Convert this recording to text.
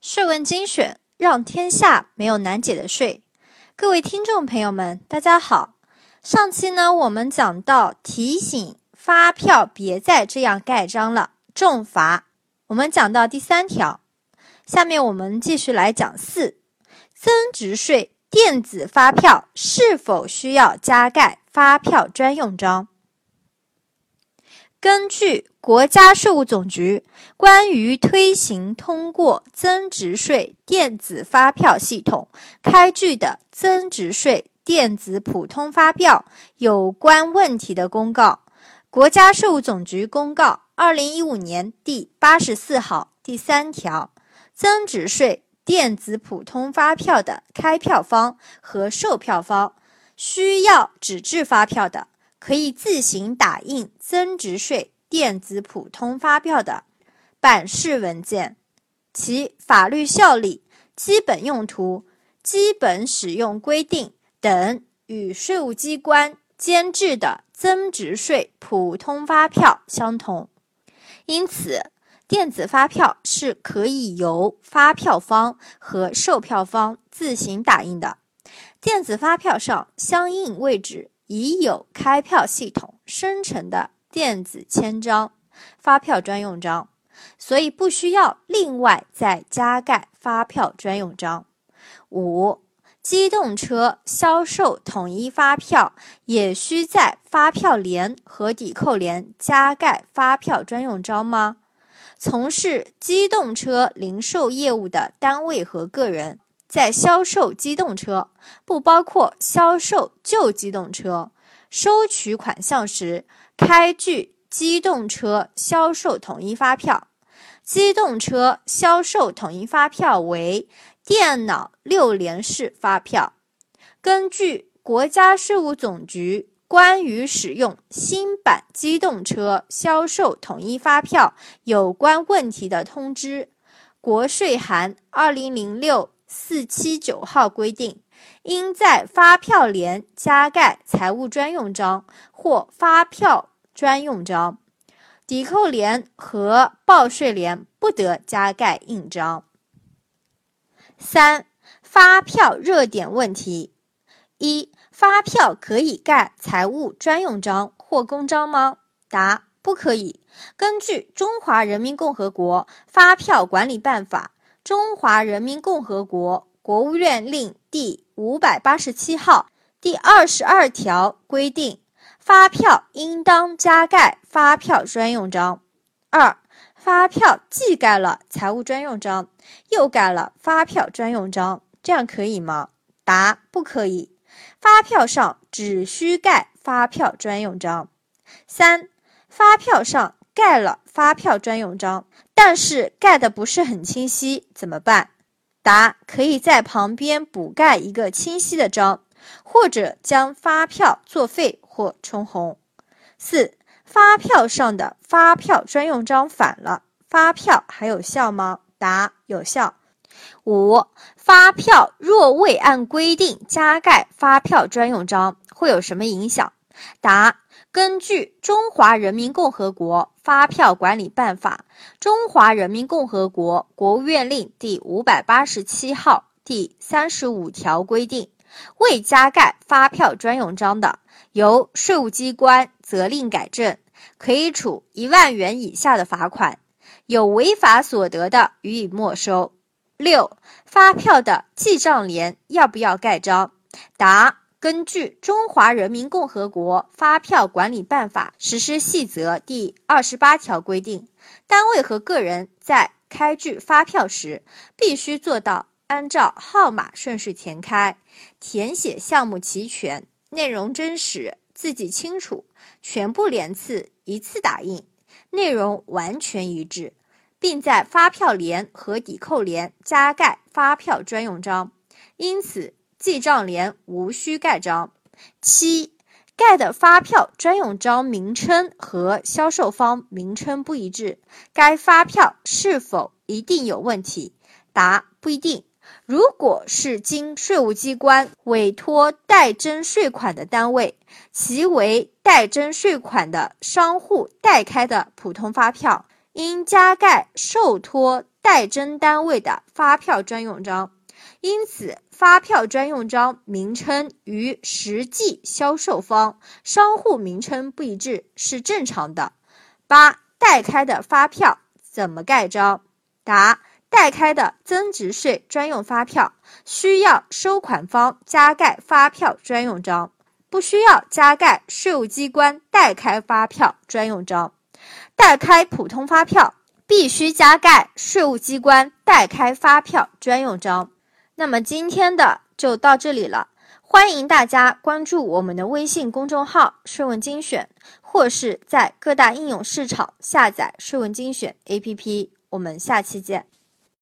税问精选，让天下没有难解的税。各位听众朋友们，大家好。上期呢，我们讲到提醒发票别再这样盖章了，重罚。我们讲到第三条，下面我们继续来讲四增值税电子发票是否需要加盖发票专用章？根据国家税务总局关于推行通过增值税电子发票系统开具的增值税电子普通发票有关问题的公告，国家税务总局公告二零一五年第八十四号第三条，增值税电子普通发票的开票方和售票方需要纸质发票的。可以自行打印增值税电子普通发票的版式文件，其法律效力、基本用途、基本使用规定等与税务机关监制的增值税普通发票相同。因此，电子发票是可以由发票方和售票方自行打印的。电子发票上相应位置。已有开票系统生成的电子签章、发票专用章，所以不需要另外再加盖发票专用章。五、机动车销售统一发票也需在发票联和抵扣联加盖发票专用章吗？从事机动车零售业务的单位和个人。在销售机动车（不包括销售旧机动车）收取款项时，开具机动车销售统一发票。机动车销售统一发票为电脑六联式发票。根据国家税务总局关于使用新版机动车销售统一发票有关问题的通知（国税函二零零六）。四七九号规定，应在发票联加盖财务专用章或发票专用章，抵扣联和报税联不得加盖印章。三、发票热点问题：一、发票可以盖财务专用章或公章吗？答：不可以。根据《中华人民共和国发票管理办法》。中华人民共和国国务院令第五百八十七号第二十二条规定，发票应当加盖发票专用章。二、发票既盖了财务专用章，又盖了发票专用章，这样可以吗？答：不可以。发票上只需盖发票专用章。三、发票上盖了发票专用章。但是盖的不是很清晰，怎么办？答：可以在旁边补盖一个清晰的章，或者将发票作废或冲红。四、发票上的发票专用章反了，发票还有效吗？答：有效。五、发票若未按规定加盖发票专用章，会有什么影响？答：根据《中华人民共和国发票管理办法》《中华人民共和国国务院令》第五百八十七号第三十五条规定，未加盖发票专用章的，由税务机关责令改正，可以处一万元以下的罚款；有违法所得的，予以没收。六、发票的记账联要不要盖章？答。根据《中华人民共和国发票管理办法实施细则》第二十八条规定，单位和个人在开具发票时，必须做到按照号码顺序填开，填写项目齐全，内容真实，字迹清楚，全部联次一次打印，内容完全一致，并在发票联和抵扣联加盖发票专用章。因此。记账联无需盖章。七、盖的发票专用章名称和销售方名称不一致，该发票是否一定有问题？答：不一定。如果是经税务机关委托代征税款的单位，其为代征税款的商户代开的普通发票，应加盖受托。代征单位的发票专用章，因此发票专用章名称与实际销售方商户名称不一致是正常的。八、代开的发票怎么盖章？答：代开的增值税专用发票需要收款方加盖发票专用章，不需要加盖税务机关代开发票专用章。代开普通发票。必须加盖税务机关代开发票专用章。那么今天的就到这里了，欢迎大家关注我们的微信公众号“税问精选”，或是在各大应用市场下载“税问精选 ”APP。我们下期见。